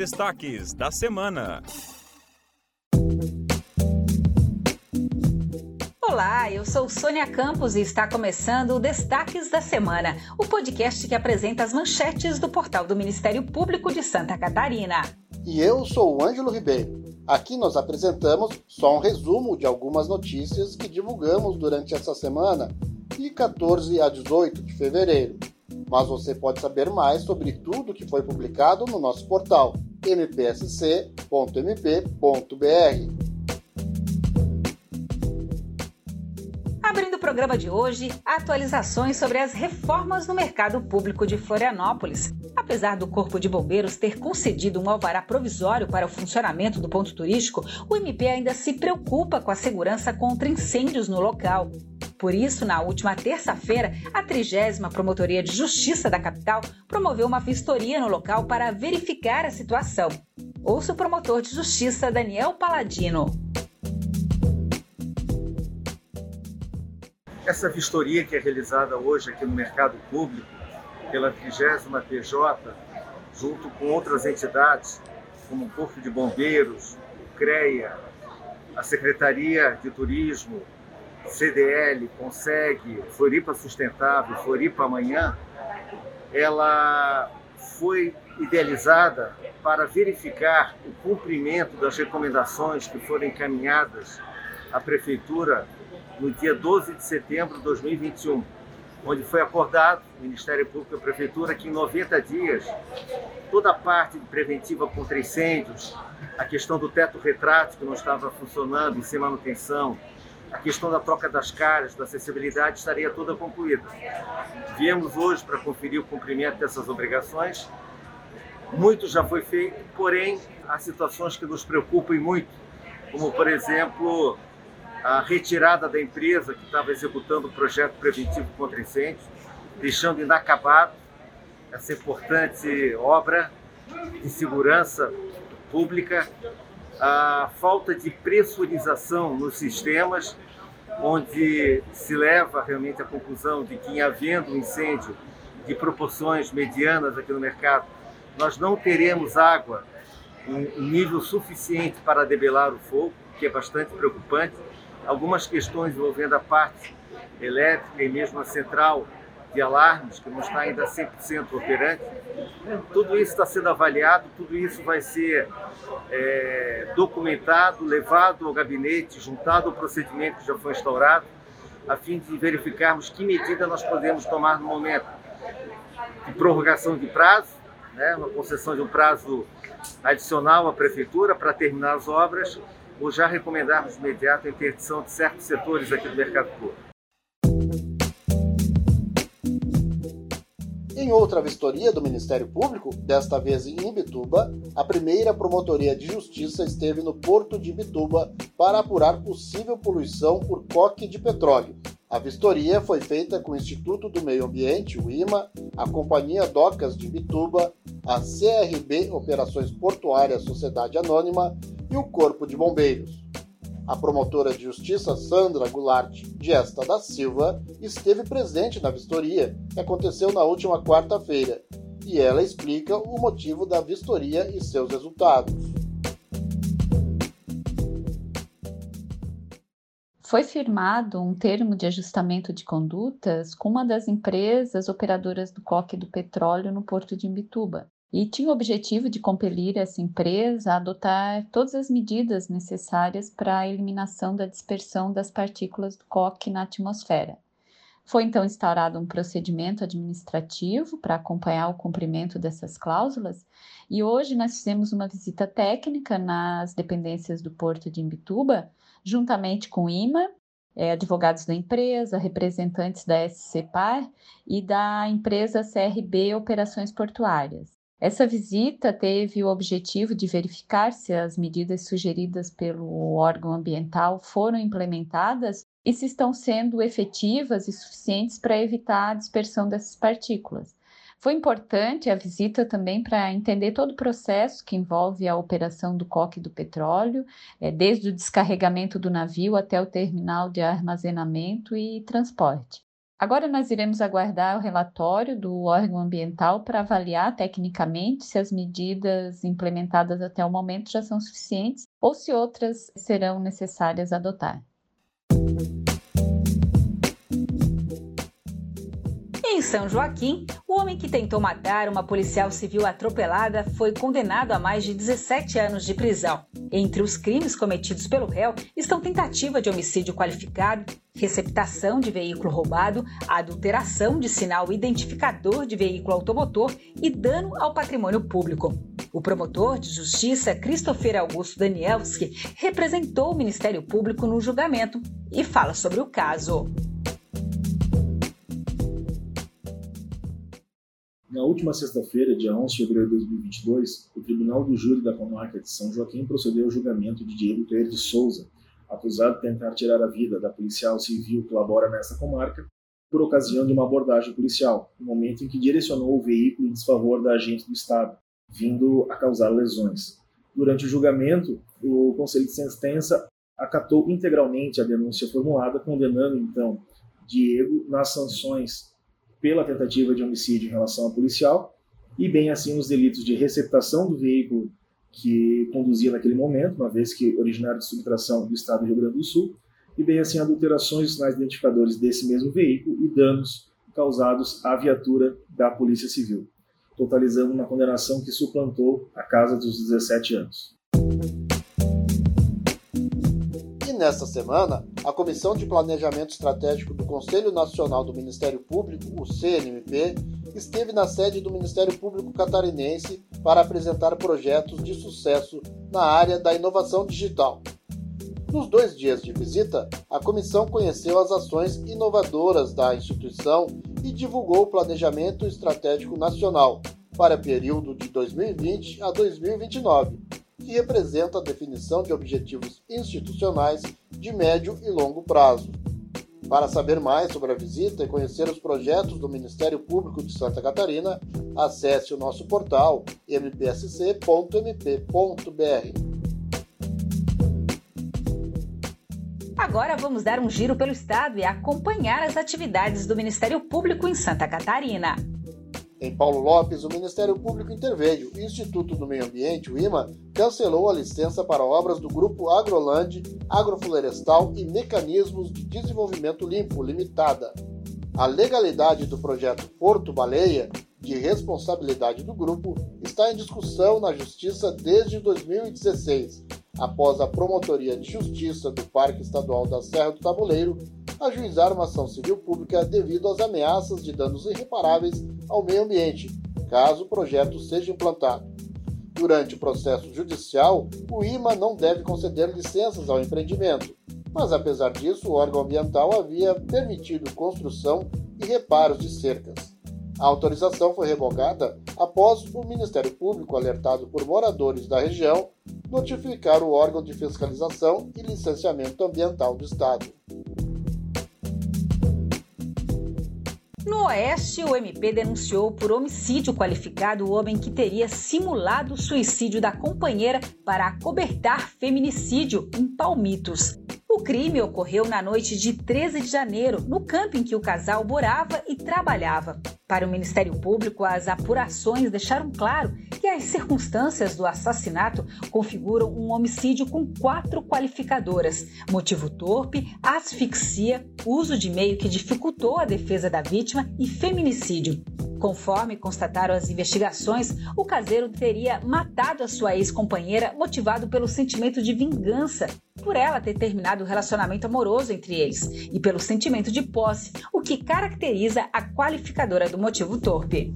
destaques da semana. Olá, eu sou Sônia Campos e está começando o Destaques da Semana, o podcast que apresenta as manchetes do portal do Ministério Público de Santa Catarina. E eu sou o Ângelo Ribeiro. Aqui nós apresentamos só um resumo de algumas notícias que divulgamos durante essa semana, de 14 a 18 de fevereiro. Mas você pode saber mais sobre tudo que foi publicado no nosso portal mpsc.mp.br. Abrindo o programa de hoje, atualizações sobre as reformas no mercado público de Florianópolis. Apesar do Corpo de Bombeiros ter concedido um alvará provisório para o funcionamento do ponto turístico, o MP ainda se preocupa com a segurança contra incêndios no local. Por isso, na última terça-feira, a 30 Promotoria de Justiça da capital promoveu uma vistoria no local para verificar a situação. Ouça o promotor de justiça Daniel Paladino. Essa vistoria que é realizada hoje aqui no mercado público pela 30 PJ, junto com outras entidades, como o Corpo de Bombeiros, o CREA, a Secretaria de Turismo, CDL, Consegue, Floripa Sustentável, Floripa Amanhã, ela foi idealizada para verificar o cumprimento das recomendações que foram encaminhadas à Prefeitura no dia 12 de setembro de 2021, onde foi acordado, o Ministério Público e a Prefeitura, que em 90 dias, toda a parte preventiva contra incêndios, a questão do teto retrátil que não estava funcionando sem manutenção, a questão da troca das caras, da acessibilidade, estaria toda concluída. Viemos hoje para conferir o cumprimento dessas obrigações. Muito já foi feito, porém, há situações que nos preocupam muito, como, por exemplo, a retirada da empresa que estava executando o projeto preventivo contra incêndios, deixando inacabado essa importante obra de segurança pública, a falta de pressurização nos sistemas, onde se leva realmente à conclusão de que, em havendo um incêndio de proporções medianas aqui no mercado, nós não teremos água em nível suficiente para debelar o fogo, que é bastante preocupante. Algumas questões envolvendo a parte elétrica e mesmo a central de alarmes, que não está ainda 100% operante. Tudo isso está sendo avaliado, tudo isso vai ser é, documentado, levado ao gabinete, juntado ao procedimento que já foi instaurado, a fim de verificarmos que medida nós podemos tomar no momento de prorrogação de prazo, né, uma concessão de um prazo adicional à prefeitura para terminar as obras ou já recomendarmos imediato a interdição de certos setores aqui do mercado público. Em outra vistoria do Ministério Público, desta vez em Imbituba, a primeira Promotoria de Justiça esteve no porto de Imbituba para apurar possível poluição por coque de petróleo. A vistoria foi feita com o Instituto do Meio Ambiente, o IMA, a Companhia Docas de Imbituba, a CRB Operações Portuárias Sociedade Anônima e o Corpo de Bombeiros. A promotora de justiça Sandra Goulart Gesta da Silva esteve presente na vistoria, que aconteceu na última quarta-feira, e ela explica o motivo da vistoria e seus resultados. Foi firmado um termo de ajustamento de condutas com uma das empresas operadoras do coque do petróleo no porto de Imbituba, e tinha o objetivo de compelir essa empresa a adotar todas as medidas necessárias para a eliminação da dispersão das partículas do coque na atmosfera. Foi então instaurado um procedimento administrativo para acompanhar o cumprimento dessas cláusulas, e hoje nós fizemos uma visita técnica nas dependências do Porto de Imbituba, juntamente com o IMA, é, advogados da empresa, representantes da SCPAR e da empresa CRB Operações Portuárias. Essa visita teve o objetivo de verificar se as medidas sugeridas pelo órgão ambiental foram implementadas e se estão sendo efetivas e suficientes para evitar a dispersão dessas partículas. Foi importante a visita também para entender todo o processo que envolve a operação do coque do petróleo, é, desde o descarregamento do navio até o terminal de armazenamento e transporte. Agora nós iremos aguardar o relatório do órgão ambiental para avaliar tecnicamente se as medidas implementadas até o momento já são suficientes ou se outras serão necessárias adotar. Em São Joaquim, o homem que tentou matar uma policial civil atropelada foi condenado a mais de 17 anos de prisão. Entre os crimes cometidos pelo réu estão tentativa de homicídio qualificado, receptação de veículo roubado, adulteração de sinal identificador de veículo automotor e dano ao patrimônio público. O promotor de justiça Christopher Augusto Danielski representou o Ministério Público no julgamento e fala sobre o caso. Na última sexta-feira, dia 11 de fevereiro de 2022, o Tribunal do Júri da Comarca de São Joaquim procedeu ao julgamento de Diego Pereira de Souza, acusado de tentar tirar a vida da policial civil que labora nessa comarca, por ocasião de uma abordagem policial, no momento em que direcionou o veículo em desfavor da agente do Estado, vindo a causar lesões. Durante o julgamento, o Conselho de Sentença acatou integralmente a denúncia formulada, condenando então Diego nas sanções pela tentativa de homicídio em relação ao policial e bem assim os delitos de receptação do veículo que conduzia naquele momento, uma vez que originário de subtração do estado do Rio Grande do Sul, e bem assim adulterações dos sinais identificadores desse mesmo veículo e danos causados à viatura da Polícia Civil, totalizando uma condenação que suplantou a casa dos 17 anos. Nesta semana, a Comissão de Planejamento Estratégico do Conselho Nacional do Ministério Público, o CNMP, esteve na sede do Ministério Público Catarinense para apresentar projetos de sucesso na área da inovação digital. Nos dois dias de visita, a comissão conheceu as ações inovadoras da instituição e divulgou o Planejamento Estratégico Nacional para o período de 2020 a 2029 que representa a definição de objetivos institucionais de médio e longo prazo. Para saber mais sobre a visita e conhecer os projetos do Ministério Público de Santa Catarina, acesse o nosso portal mpsc.mp.br. Agora vamos dar um giro pelo estado e acompanhar as atividades do Ministério Público em Santa Catarina. Em Paulo Lopes, o Ministério Público interveio o Instituto do Meio Ambiente, o IMA, cancelou a licença para obras do Grupo Agroland, Agroflorestal e Mecanismos de Desenvolvimento Limpo Limitada. A legalidade do projeto Porto Baleia, de responsabilidade do grupo, está em discussão na Justiça desde 2016, após a Promotoria de Justiça do Parque Estadual da Serra do Tabuleiro ajuizar uma ação civil pública devido às ameaças de danos irreparáveis ao meio ambiente, caso o projeto seja implantado. Durante o processo judicial, o IMA não deve conceder licenças ao empreendimento, mas apesar disso, o órgão ambiental havia permitido construção e reparos de cercas. A autorização foi revogada após o Ministério Público, alertado por moradores da região, notificar o órgão de fiscalização e licenciamento ambiental do Estado. No Oeste, o MP denunciou por homicídio qualificado o homem que teria simulado o suicídio da companheira para acobertar feminicídio em Palmitos. O crime ocorreu na noite de 13 de janeiro, no campo em que o casal morava e trabalhava. Para o Ministério Público, as apurações deixaram claro que as circunstâncias do assassinato configuram um homicídio com quatro qualificadoras: motivo torpe, asfixia, uso de meio que dificultou a defesa da vítima e feminicídio. Conforme constataram as investigações, o caseiro teria matado a sua ex-companheira motivado pelo sentimento de vingança por ela ter terminado o relacionamento amoroso entre eles e pelo sentimento de posse, o que caracteriza a qualificadora do motivo torpe.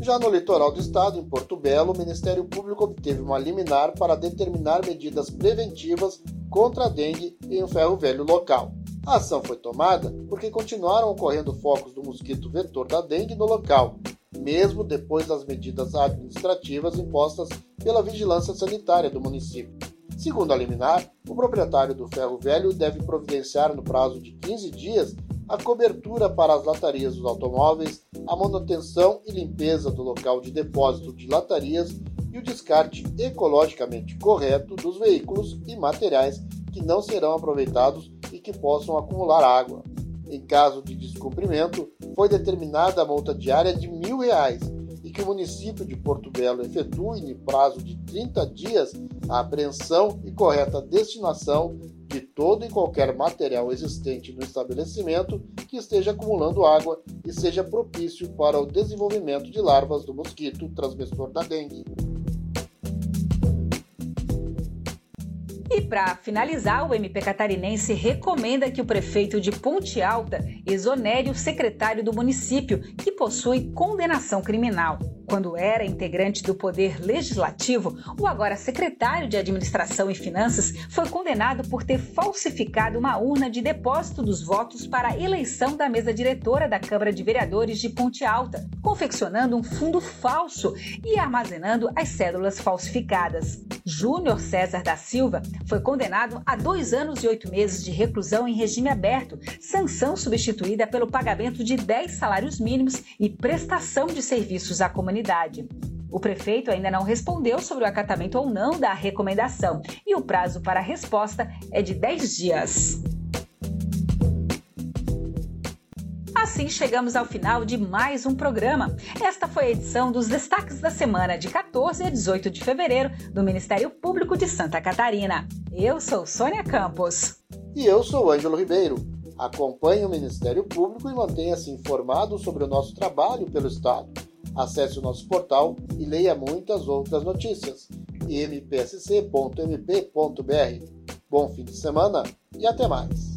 Já no litoral do estado, em Porto Belo, o Ministério Público obteve uma liminar para determinar medidas preventivas contra a dengue em um ferro velho local. A ação foi tomada porque continuaram ocorrendo focos do mosquito vetor da dengue no local, mesmo depois das medidas administrativas impostas pela vigilância sanitária do município. Segundo a liminar, o proprietário do ferro velho deve providenciar no prazo de 15 dias a cobertura para as latarias dos automóveis, a manutenção e limpeza do local de depósito de latarias e o descarte ecologicamente correto dos veículos e materiais que não serão aproveitados e que possam acumular água. Em caso de descumprimento, foi determinada a multa diária de mil reais e que o município de Porto Belo efetue, em prazo de 30 dias, a apreensão e correta destinação de todo e qualquer material existente no estabelecimento que esteja acumulando água e seja propício para o desenvolvimento de larvas do mosquito transmissor da dengue. Para finalizar, o MP catarinense recomenda que o prefeito de Ponte Alta exonere o secretário do município, que possui condenação criminal. Quando era integrante do Poder Legislativo, o agora secretário de Administração e Finanças foi condenado por ter falsificado uma urna de depósito dos votos para a eleição da mesa diretora da Câmara de Vereadores de Ponte Alta, confeccionando um fundo falso e armazenando as cédulas falsificadas. Júnior César da Silva foi condenado a dois anos e oito meses de reclusão em regime aberto, sanção substituída pelo pagamento de 10 salários mínimos e prestação de serviços à comunidade comunidade. O prefeito ainda não respondeu sobre o acatamento ou não da recomendação e o prazo para a resposta é de 10 dias. Assim chegamos ao final de mais um programa. Esta foi a edição dos destaques da semana de 14 a 18 de fevereiro do Ministério Público de Santa Catarina. Eu sou Sônia Campos. E eu sou Ângelo Ribeiro. Acompanhe o Ministério Público e mantenha-se informado sobre o nosso trabalho pelo Estado. Acesse o nosso portal e leia muitas outras notícias. mpsc.mp.br. Bom fim de semana e até mais!